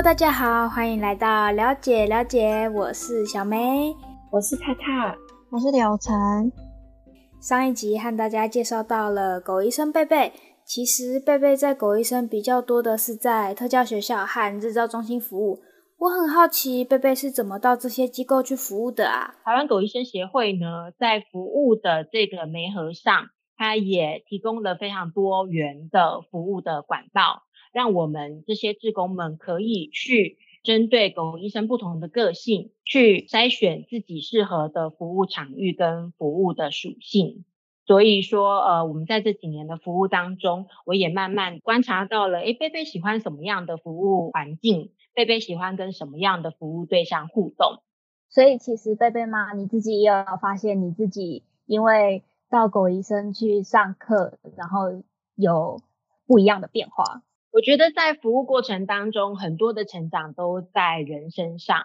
Hello，大家好，欢迎来到了解了解，我是小梅，我是太太，我是柳晨。上一集和大家介绍到了狗医生贝贝，其实贝贝在狗医生比较多的是在特教学校和日照中心服务。我很好奇，贝贝是怎么到这些机构去服务的啊？台湾狗医生协会呢，在服务的这个媒合上，它也提供了非常多元的服务的管道。让我们这些志工们可以去针对狗医生不同的个性，去筛选自己适合的服务场域跟服务的属性。所以说，呃，我们在这几年的服务当中，我也慢慢观察到了，诶，贝贝喜欢什么样的服务环境？贝贝喜欢跟什么样的服务对象互动？所以，其实贝贝妈，你自己也有发现你自己因为到狗医生去上课，然后有不一样的变化。我觉得在服务过程当中，很多的成长都在人身上。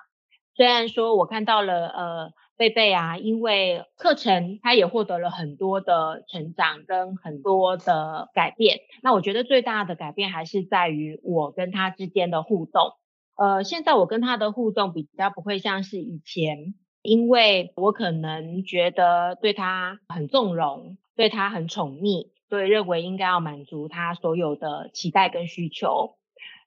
虽然说我看到了，呃，贝贝啊，因为课程他也获得了很多的成长跟很多的改变。那我觉得最大的改变还是在于我跟他之间的互动。呃，现在我跟他的互动比较不会像是以前，因为我可能觉得对他很纵容，对他很宠溺。所以认为应该要满足他所有的期待跟需求，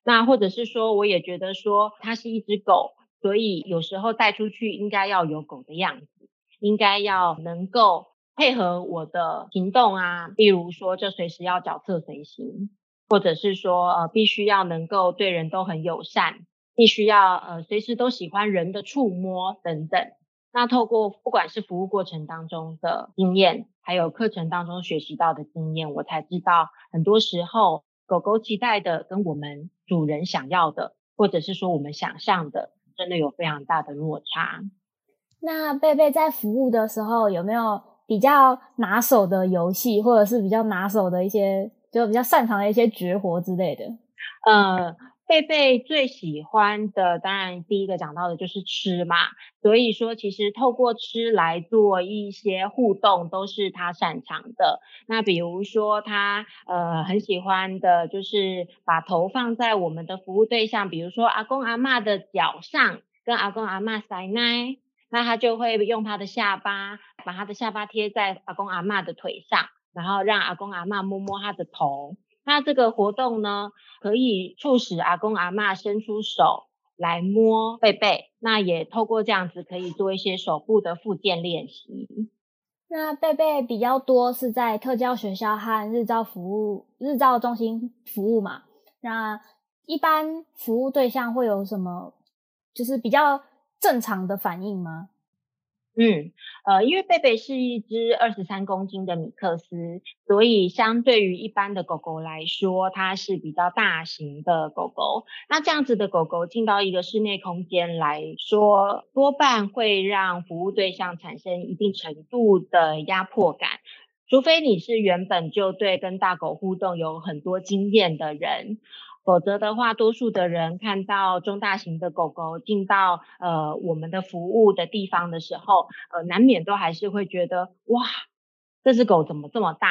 那或者是说，我也觉得说它是一只狗，所以有时候带出去应该要有狗的样子，应该要能够配合我的行动啊，比如说就随时要脚侧随行，或者是说呃必须要能够对人都很友善，必须要呃随时都喜欢人的触摸等等。那透过不管是服务过程当中的经验，还有课程当中学习到的经验，我才知道很多时候狗狗期待的跟我们主人想要的，或者是说我们想象的，真的有非常大的落差。那贝贝在服务的时候有没有比较拿手的游戏，或者是比较拿手的一些，就比较擅长的一些绝活之类的？呃。贝贝最喜欢的，当然第一个讲到的就是吃嘛，所以说其实透过吃来做一些互动，都是他擅长的。那比如说他呃很喜欢的，就是把头放在我们的服务对象，比如说阿公阿嬷的脚上，跟阿公阿嬷塞奶，那他就会用他的下巴，把他的下巴贴在阿公阿嬷的腿上，然后让阿公阿嬷摸摸他的头。那这个活动呢，可以促使阿公阿嬷伸出手来摸贝贝，那也透过这样子可以做一些手部的复健练习。那贝贝比较多是在特教学校和日照服务、日照中心服务嘛？那一般服务对象会有什么，就是比较正常的反应吗？嗯，呃，因为贝贝是一只二十三公斤的米克斯，所以相对于一般的狗狗来说，它是比较大型的狗狗。那这样子的狗狗进到一个室内空间来说，多半会让服务对象产生一定程度的压迫感，除非你是原本就对跟大狗互动有很多经验的人。否则的话，多数的人看到中大型的狗狗进到呃我们的服务的地方的时候，呃，难免都还是会觉得哇，这只狗怎么这么大？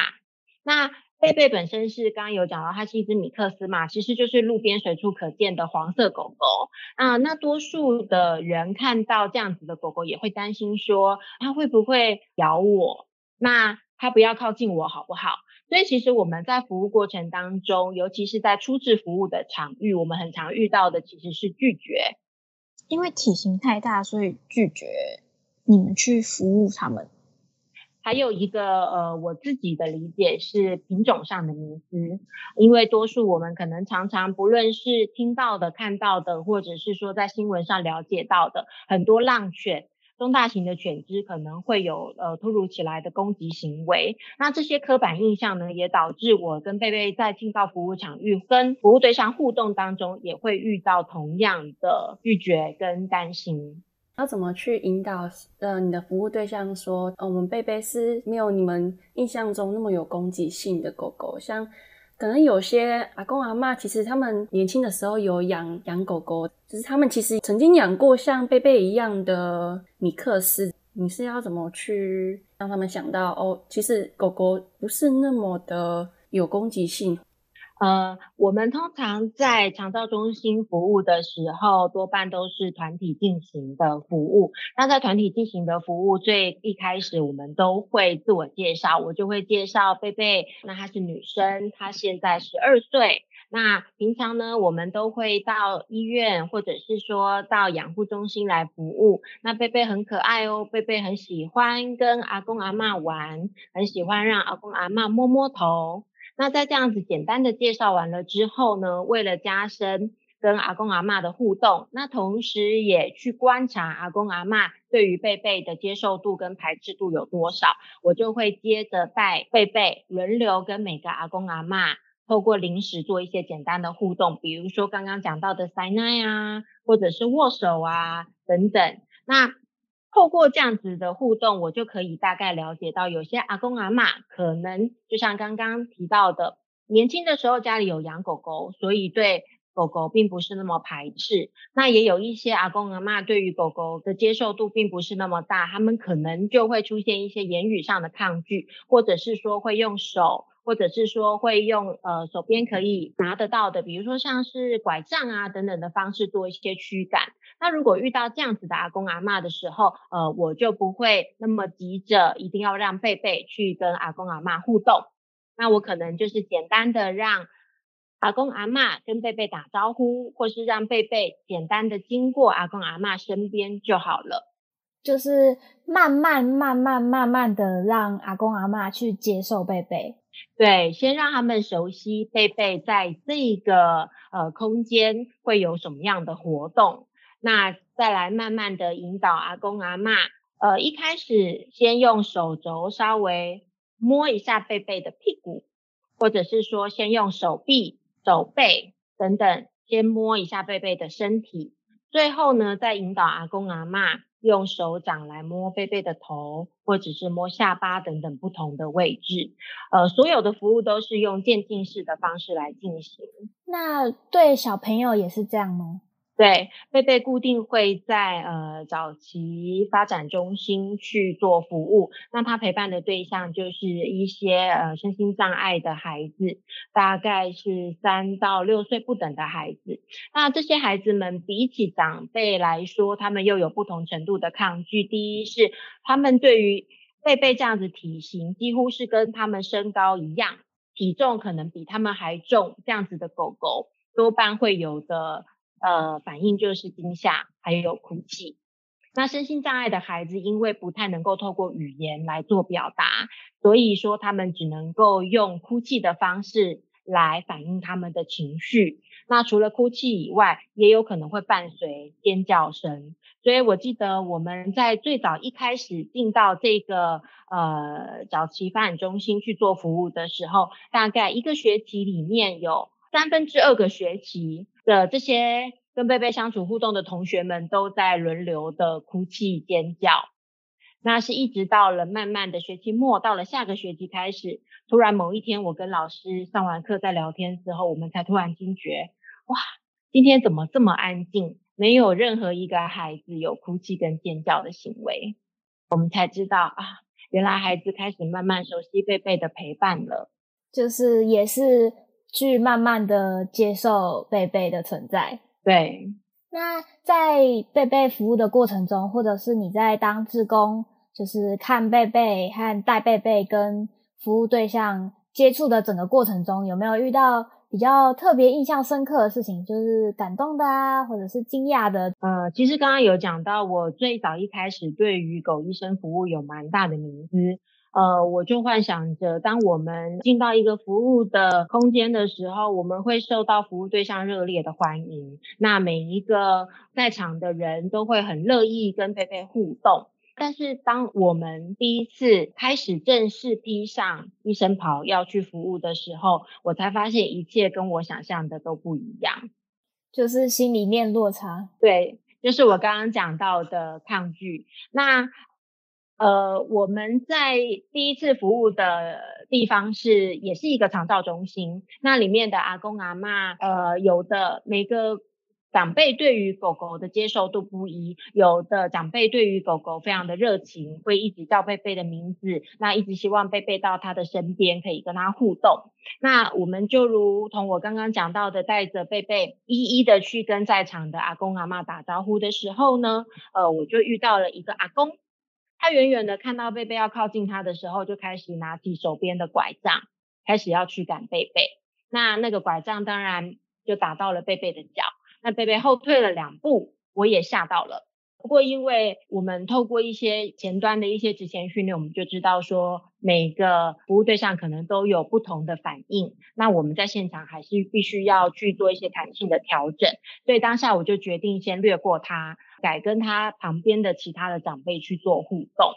那贝贝本身是刚刚有讲到，它是一只米克斯嘛，其实就是路边随处可见的黄色狗狗啊。那多数的人看到这样子的狗狗，也会担心说它会不会咬我？那它不要靠近我好不好？所以其实我们在服务过程当中，尤其是在初次服务的场域，我们很常遇到的其实是拒绝，因为体型太大，所以拒绝你们去服务他们。还有一个呃，我自己的理解是品种上的迷思，因为多数我们可能常常不论是听到的、看到的，或者是说在新闻上了解到的很多浪犬。中大型的犬只可能会有呃突如其来的攻击行为，那这些刻板印象呢，也导致我跟贝贝在进到服务场域跟服务对象互动当中，也会遇到同样的拒绝跟担心。要怎么去引导呃你的服务对象说，我们贝贝是没有你们印象中那么有攻击性的狗狗，像。可能有些阿公阿嬷，其实他们年轻的时候有养养狗狗，就是他们其实曾经养过像贝贝一样的米克斯。你是要怎么去让他们想到哦，其实狗狗不是那么的有攻击性？呃，我们通常在长照中心服务的时候，多半都是团体进行的服务。那在团体进行的服务，最一开始我们都会自我介绍，我就会介绍贝贝，那她是女生，她现在十二岁。那平常呢，我们都会到医院或者是说到养护中心来服务。那贝贝很可爱哦，贝贝很喜欢跟阿公阿嬷玩，很喜欢让阿公阿嬷摸摸头。那在这样子简单的介绍完了之后呢，为了加深跟阿公阿嬷的互动，那同时也去观察阿公阿嬷对于贝贝的接受度跟排斥度有多少，我就会接着带贝贝轮流跟每个阿公阿嬷透过零食做一些简单的互动，比如说刚刚讲到的塞奶啊，或者是握手啊等等。那透过这样子的互动，我就可以大概了解到，有些阿公阿嬷可能就像刚刚提到的，年轻的时候家里有养狗狗，所以对狗狗并不是那么排斥。那也有一些阿公阿嬷对于狗狗的接受度并不是那么大，他们可能就会出现一些言语上的抗拒，或者是说会用手。或者是说会用呃手边可以拿得到的，比如说像是拐杖啊等等的方式做一些驱赶。那如果遇到这样子的阿公阿嬷的时候，呃，我就不会那么急着一定要让贝贝去跟阿公阿嬷互动。那我可能就是简单的让阿公阿嬷跟贝贝打招呼，或是让贝贝简单的经过阿公阿嬷身边就好了。就是慢慢慢慢慢慢的让阿公阿嬷去接受贝贝。对，先让他们熟悉贝贝在这个呃空间会有什么样的活动，那再来慢慢的引导阿公阿妈，呃，一开始先用手肘稍微摸一下贝贝的屁股，或者是说先用手臂、手背等等先摸一下贝贝的身体，最后呢再引导阿公阿妈。用手掌来摸贝贝的头，或者是摸下巴等等不同的位置，呃，所有的服务都是用渐进式的方式来进行。那对小朋友也是这样吗？对，贝贝固定会在呃早期发展中心去做服务。那他陪伴的对象就是一些呃身心障碍的孩子，大概是三到六岁不等的孩子。那这些孩子们比起长辈来说，他们又有不同程度的抗拒。第一是他们对于贝贝这样子体型，几乎是跟他们身高一样，体重可能比他们还重，这样子的狗狗多半会有的。呃，反应就是惊吓，还有哭泣。那身心障碍的孩子，因为不太能够透过语言来做表达，所以说他们只能够用哭泣的方式来反映他们的情绪。那除了哭泣以外，也有可能会伴随尖叫声。所以我记得我们在最早一开始进到这个呃早期发展中心去做服务的时候，大概一个学期里面有三分之二个学期。的这些跟贝贝相处互动的同学们都在轮流的哭泣尖叫，那是一直到了慢慢的学期末，到了下个学期开始，突然某一天我跟老师上完课在聊天之后，我们才突然惊觉，哇，今天怎么这么安静，没有任何一个孩子有哭泣跟尖叫的行为，我们才知道啊，原来孩子开始慢慢熟悉贝贝的陪伴了，就是也是。去慢慢的接受贝贝的存在。对，那在贝贝服务的过程中，或者是你在当志工，就是看贝贝和带贝贝跟服务对象接触的整个过程中，有没有遇到比较特别印象深刻的事情？就是感动的啊，或者是惊讶的？呃，其实刚刚有讲到，我最早一开始对于狗医生服务有蛮大的迷思。呃，我就幻想着，当我们进到一个服务的空间的时候，我们会受到服务对象热烈的欢迎。那每一个在场的人都会很乐意跟佩佩互动。但是，当我们第一次开始正式披上医生袍要去服务的时候，我才发现一切跟我想象的都不一样，就是心里面落差。对，就是我刚刚讲到的抗拒。那。呃，我们在第一次服务的地方是，也是一个长照中心。那里面的阿公阿嬷，呃，有的每个长辈对于狗狗的接受度不一，有的长辈对于狗狗非常的热情，会一直叫贝贝的名字，那一直希望贝贝到他的身边，可以跟他互动。那我们就如同我刚刚讲到的，带着贝贝一一的去跟在场的阿公阿嬷打招呼的时候呢，呃，我就遇到了一个阿公，他远远的看到贝贝要靠近他的时候，就开始拿起手边的拐杖，开始要驱赶贝贝。那那个拐杖当然就打到了贝贝的脚。那贝贝后退了两步，我也吓到了。不过，因为我们透过一些前端的一些职前训练，我们就知道说每个服务对象可能都有不同的反应。那我们在现场还是必须要去做一些弹性的调整。所以当下我就决定先略过他，改跟他旁边的其他的长辈去做互动。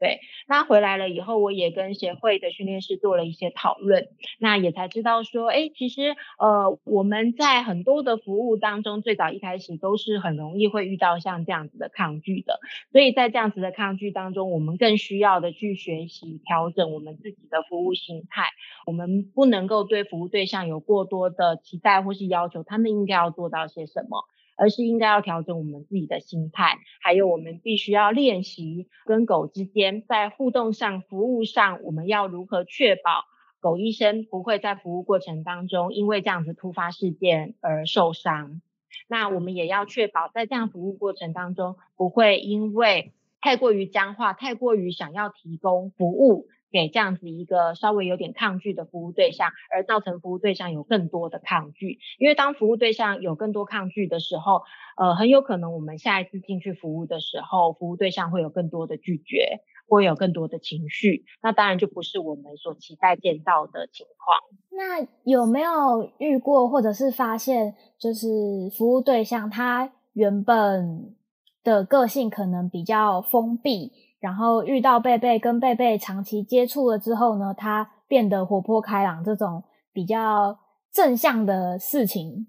对，那回来了以后，我也跟协会的训练师做了一些讨论，那也才知道说，哎，其实呃，我们在很多的服务当中，最早一开始都是很容易会遇到像这样子的抗拒的，所以在这样子的抗拒当中，我们更需要的去学习调整我们自己的服务心态，我们不能够对服务对象有过多的期待或是要求，他们应该要做到些什么。而是应该要调整我们自己的心态，还有我们必须要练习跟狗之间在互动上、服务上，我们要如何确保狗医生不会在服务过程当中因为这样子突发事件而受伤。那我们也要确保在这样服务过程当中不会因为太过于僵化、太过于想要提供服务。给这样子一个稍微有点抗拒的服务对象，而造成服务对象有更多的抗拒。因为当服务对象有更多抗拒的时候，呃，很有可能我们下一次进去服务的时候，服务对象会有更多的拒绝，会有更多的情绪。那当然就不是我们所期待见到的情况。那有没有遇过，或者是发现，就是服务对象他原本的个性可能比较封闭？然后遇到贝贝，跟贝贝长期接触了之后呢，他变得活泼开朗，这种比较正向的事情，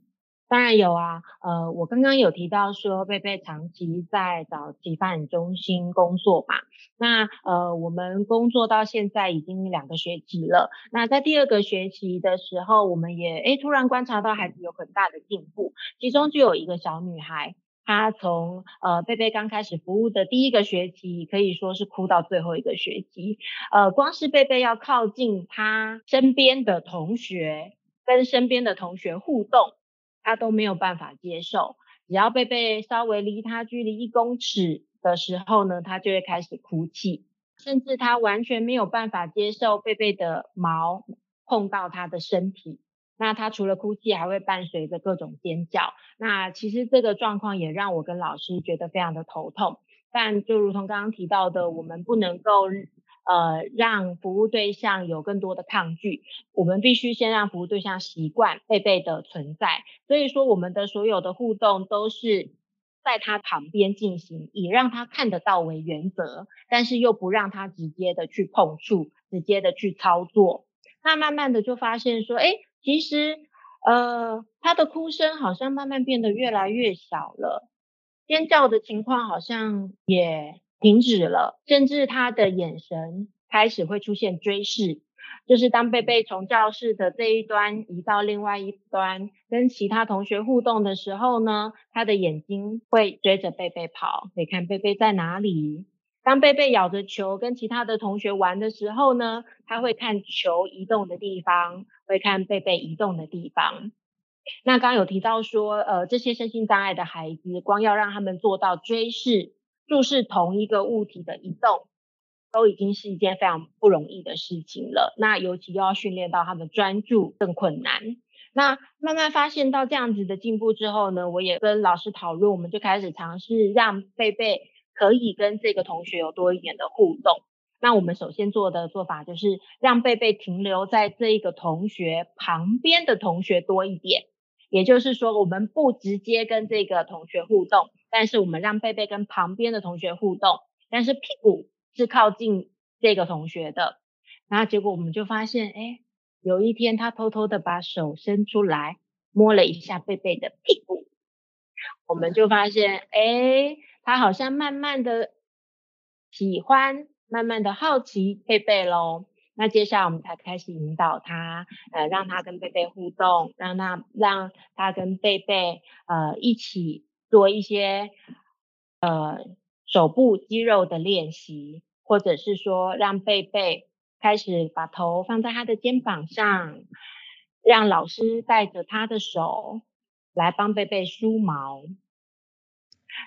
当然有啊。呃，我刚刚有提到说，贝贝长期在早期发展中心工作嘛，那呃，我们工作到现在已经两个学期了。那在第二个学期的时候，我们也诶突然观察到孩子有很大的进步，其中就有一个小女孩。他从呃贝贝刚开始服务的第一个学期，可以说是哭到最后一个学期。呃，光是贝贝要靠近他身边的同学，跟身边的同学互动，他都没有办法接受。只要贝贝稍微离他距离一公尺的时候呢，他就会开始哭泣，甚至他完全没有办法接受贝贝的毛碰到他的身体。那他除了哭泣，还会伴随着各种尖叫。那其实这个状况也让我跟老师觉得非常的头痛。但就如同刚刚提到的，我们不能够呃让服务对象有更多的抗拒，我们必须先让服务对象习惯贝贝的存在。所以说，我们的所有的互动都是在他旁边进行，以让他看得到为原则，但是又不让他直接的去碰触，直接的去操作。那慢慢的就发现说，哎。其实，呃，他的哭声好像慢慢变得越来越小了，尖叫的情况好像也停止了，甚至他的眼神开始会出现追视，就是当贝贝从教室的这一端移到另外一端，跟其他同学互动的时候呢，他的眼睛会追着贝贝跑，可以看贝贝在哪里。当贝贝咬着球跟其他的同学玩的时候呢，他会看球移动的地方，会看贝贝移动的地方。那刚刚有提到说，呃，这些身心障碍的孩子，光要让他们做到追视、注视同一个物体的移动，都已经是一件非常不容易的事情了。那尤其又要训练到他们专注，更困难。那慢慢发现到这样子的进步之后呢，我也跟老师讨论，我们就开始尝试让贝贝。可以跟这个同学有多一点的互动。那我们首先做的做法就是让贝贝停留在这一个同学旁边的同学多一点。也就是说，我们不直接跟这个同学互动，但是我们让贝贝跟旁边的同学互动，但是屁股是靠近这个同学的。然后结果我们就发现，哎，有一天他偷偷的把手伸出来摸了一下贝贝的屁股，我们就发现，哎。他好像慢慢的喜欢，慢慢的好奇贝贝喽。那接下来我们才开始引导他，呃，让他跟贝贝互动，让他让他跟贝贝呃一起做一些呃手部肌肉的练习，或者是说让贝贝开始把头放在他的肩膀上，让老师带着他的手来帮贝贝梳毛。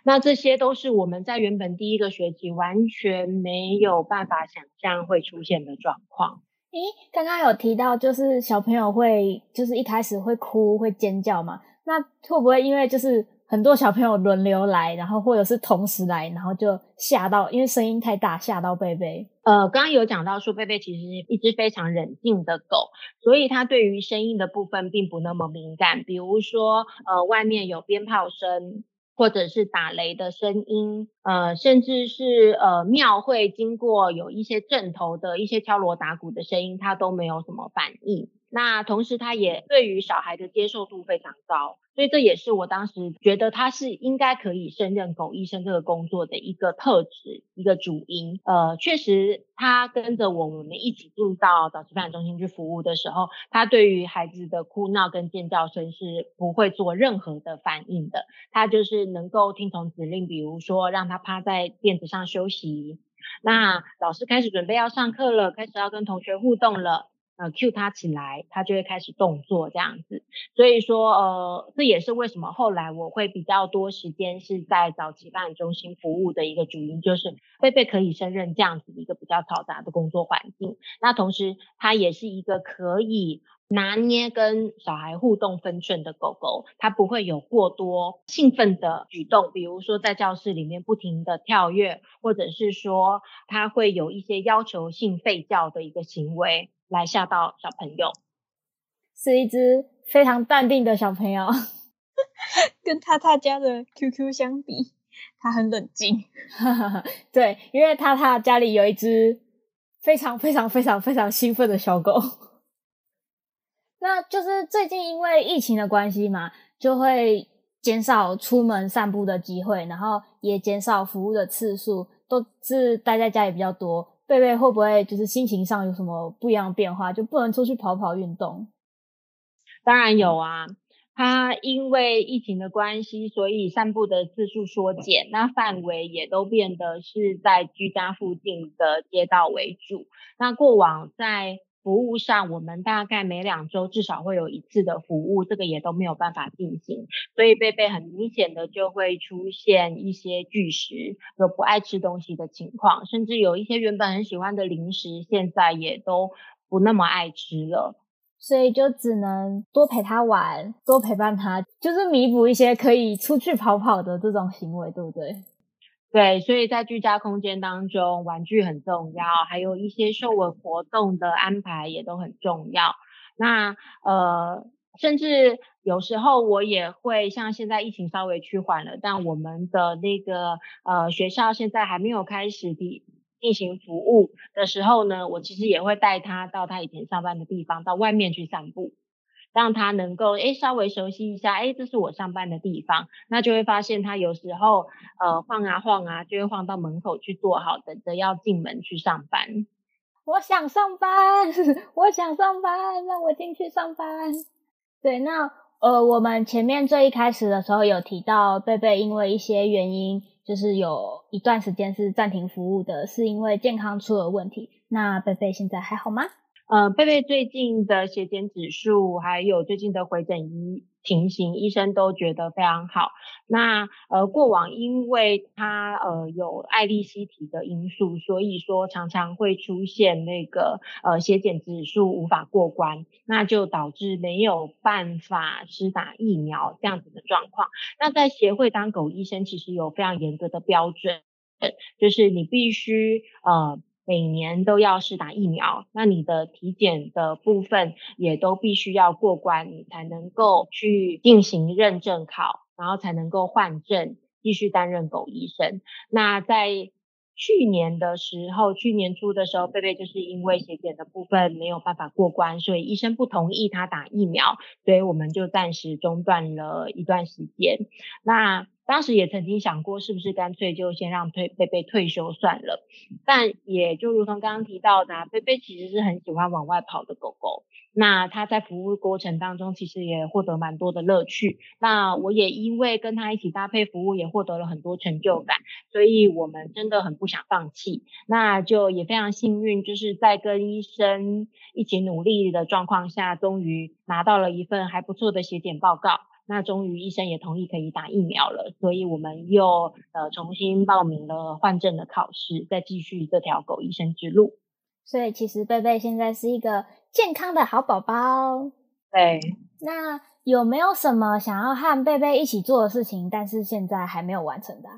那这些都是我们在原本第一个学期完全没有办法想象会出现的状况。诶，刚刚有提到，就是小朋友会，就是一开始会哭、会尖叫嘛？那会不会因为就是很多小朋友轮流来，然后或者是同时来，然后就吓到，因为声音太大吓到贝贝？呃，刚刚有讲到说，贝贝其实是一只非常冷静的狗，所以它对于声音的部分并不那么敏感。比如说，呃，外面有鞭炮声。或者是打雷的声音，呃，甚至是呃庙会经过有一些阵头的一些敲锣打鼓的声音，它都没有什么反应。那同时，他也对于小孩的接受度非常高，所以这也是我当时觉得他是应该可以胜任狗医生这个工作的一个特质，一个主因。呃，确实，他跟着我们一起进入到早期发展中心去服务的时候，他对于孩子的哭闹跟尖叫声是不会做任何的反应的，他就是能够听从指令，比如说让他趴在垫子上休息。那老师开始准备要上课了，开始要跟同学互动了。呃，cue 他起来，他就会开始动作这样子。所以说，呃，这也是为什么后来我会比较多时间是在早期发展中心服务的一个主因，就是贝贝可以胜任这样子一个比较嘈杂的工作环境。那同时，它也是一个可以拿捏跟小孩互动分寸的狗狗，它不会有过多兴奋的举动，比如说在教室里面不停的跳跃，或者是说它会有一些要求性吠叫的一个行为。来吓到小朋友，是一只非常淡定的小朋友。跟他他家的 QQ 相比，他很冷静。对，因为他他家里有一只非常非常非常非常兴奋的小狗。那就是最近因为疫情的关系嘛，就会减少出门散步的机会，然后也减少服务的次数，都是待在家里比较多。贝贝会不会就是心情上有什么不一样的变化，就不能出去跑跑运动？当然有啊，他因为疫情的关系，所以散步的次数缩减，那范围也都变得是在居家附近的街道为主。那过往在服务上，我们大概每两周至少会有一次的服务，这个也都没有办法进行，所以贝贝很明显的就会出现一些拒食，有不爱吃东西的情况，甚至有一些原本很喜欢的零食，现在也都不那么爱吃了，所以就只能多陪他玩，多陪伴他，就是弥补一些可以出去跑跑的这种行为，对不对？对，所以在居家空间当中，玩具很重要，还有一些嗅闻活动的安排也都很重要。那呃，甚至有时候我也会像现在疫情稍微趋缓了，但我们的那个呃学校现在还没有开始的进行服务的时候呢，我其实也会带他到他以前上班的地方，到外面去散步。让他能够诶稍微熟悉一下，诶这是我上班的地方，那就会发现他有时候呃晃啊晃啊，就会晃到门口去坐好，等着要进门去上班。我想上班，我想上班，让我进去上班。对，那呃我们前面最一开始的时候有提到，贝贝因为一些原因，就是有一段时间是暂停服务的，是因为健康出了问题。那贝贝现在还好吗？呃，贝贝最近的血检指数，还有最近的回诊医情形，医生都觉得非常好。那呃，过往因为他呃有艾利西体的因素，所以说常常会出现那个呃血检指数无法过关，那就导致没有办法施打疫苗这样子的状况。那在协会当狗医生，其实有非常严格的标准，就是你必须呃。每年都要是打疫苗，那你的体检的部分也都必须要过关，你才能够去进行认证考，然后才能够换证，继续担任狗医生。那在去年的时候，去年初的时候，贝贝就是因为血检的部分没有办法过关，所以医生不同意他打疫苗，所以我们就暂时中断了一段时间。那当时也曾经想过，是不是干脆就先让退贝贝退休算了。但也就如同刚刚提到的，贝贝其实是很喜欢往外跑的狗狗。那他在服务过程当中，其实也获得蛮多的乐趣。那我也因为跟他一起搭配服务，也获得了很多成就感。所以我们真的很不想放弃。那就也非常幸运，就是在跟医生一起努力的状况下，终于拿到了一份还不错的血检报告。那终于医生也同意可以打疫苗了，所以我们又呃重新报名了换证的考试，再继续这条狗医生之路。所以其实贝贝现在是一个健康的好宝宝。对。那有没有什么想要和贝贝一起做的事情，但是现在还没有完成的？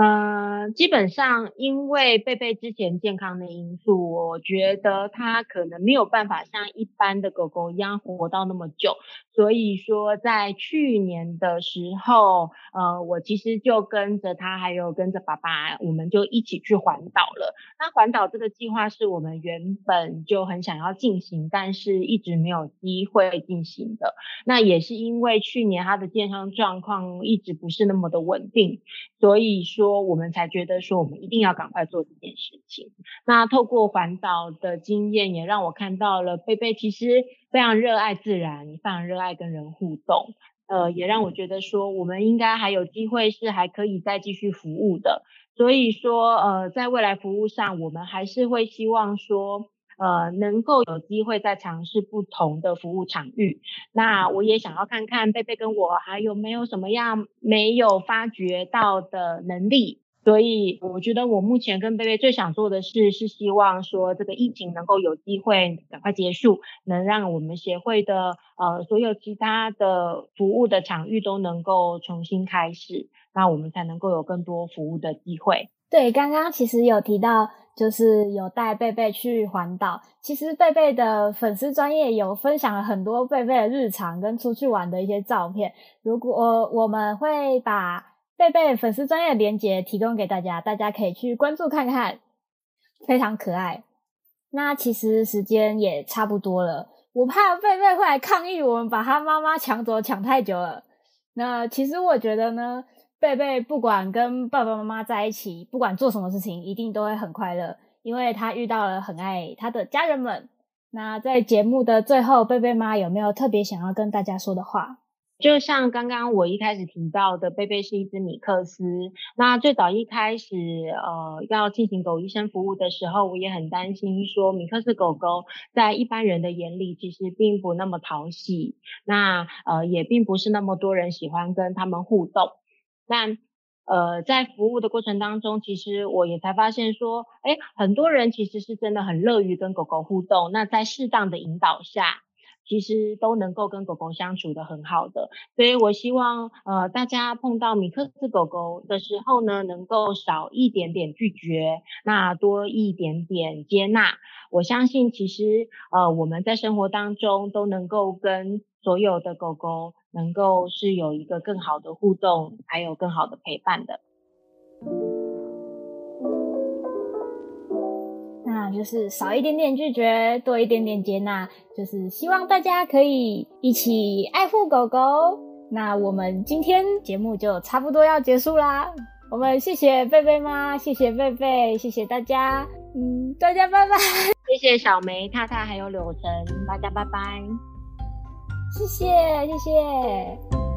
呃，基本上因为贝贝之前健康的因素，我觉得它可能没有办法像一般的狗狗一样活到那么久。所以说，在去年的时候，呃，我其实就跟着他，还有跟着爸爸，我们就一起去环岛了。那环岛这个计划是我们原本就很想要进行，但是一直没有机会进行的。那也是因为去年他的健康状况一直不是那么的稳定，所以说说我们才觉得说我们一定要赶快做这件事情。那透过环岛的经验，也让我看到了贝贝其实。非常热爱自然，非常热爱跟人互动，呃，也让我觉得说我们应该还有机会是还可以再继续服务的。所以说，呃，在未来服务上，我们还是会希望说，呃，能够有机会再尝试不同的服务场域。那我也想要看看贝贝跟我还有没有什么样没有发掘到的能力。所以我觉得我目前跟贝贝最想做的事是希望说这个疫情能够有机会赶快结束，能让我们协会的呃所有其他的服务的场域都能够重新开始，那我们才能够有更多服务的机会。对，刚刚其实有提到，就是有带贝贝去环岛，其实贝贝的粉丝专业有分享了很多贝贝的日常跟出去玩的一些照片，如果我们会把。贝贝粉丝专页连接提供给大家，大家可以去关注看看，非常可爱。那其实时间也差不多了，我怕贝贝会来抗议，我们把他妈妈抢走抢太久了。那其实我觉得呢，贝贝不管跟爸爸妈妈在一起，不管做什么事情，一定都会很快乐，因为他遇到了很爱他的家人们。那在节目的最后，贝贝妈有没有特别想要跟大家说的话？就像刚刚我一开始提到的，贝贝是一只米克斯。那最早一开始，呃，要进行狗医生服务的时候，我也很担心说，米克斯狗狗在一般人的眼里其实并不那么讨喜，那呃，也并不是那么多人喜欢跟他们互动。但呃，在服务的过程当中，其实我也才发现说，诶，很多人其实是真的很乐于跟狗狗互动。那在适当的引导下，其实都能够跟狗狗相处得很好的，所以我希望呃大家碰到米克斯狗狗的时候呢，能够少一点点拒绝，那多一点点接纳。我相信其实呃我们在生活当中都能够跟所有的狗狗能够是有一个更好的互动，还有更好的陪伴的。那就是少一点点拒绝，多一点点接纳，就是希望大家可以一起爱护狗狗。那我们今天节目就差不多要结束啦，我们谢谢贝贝妈，谢谢贝贝，谢谢大家，嗯，大家拜拜。谢谢小梅、太太还有柳晨，大家拜拜。谢谢，谢谢。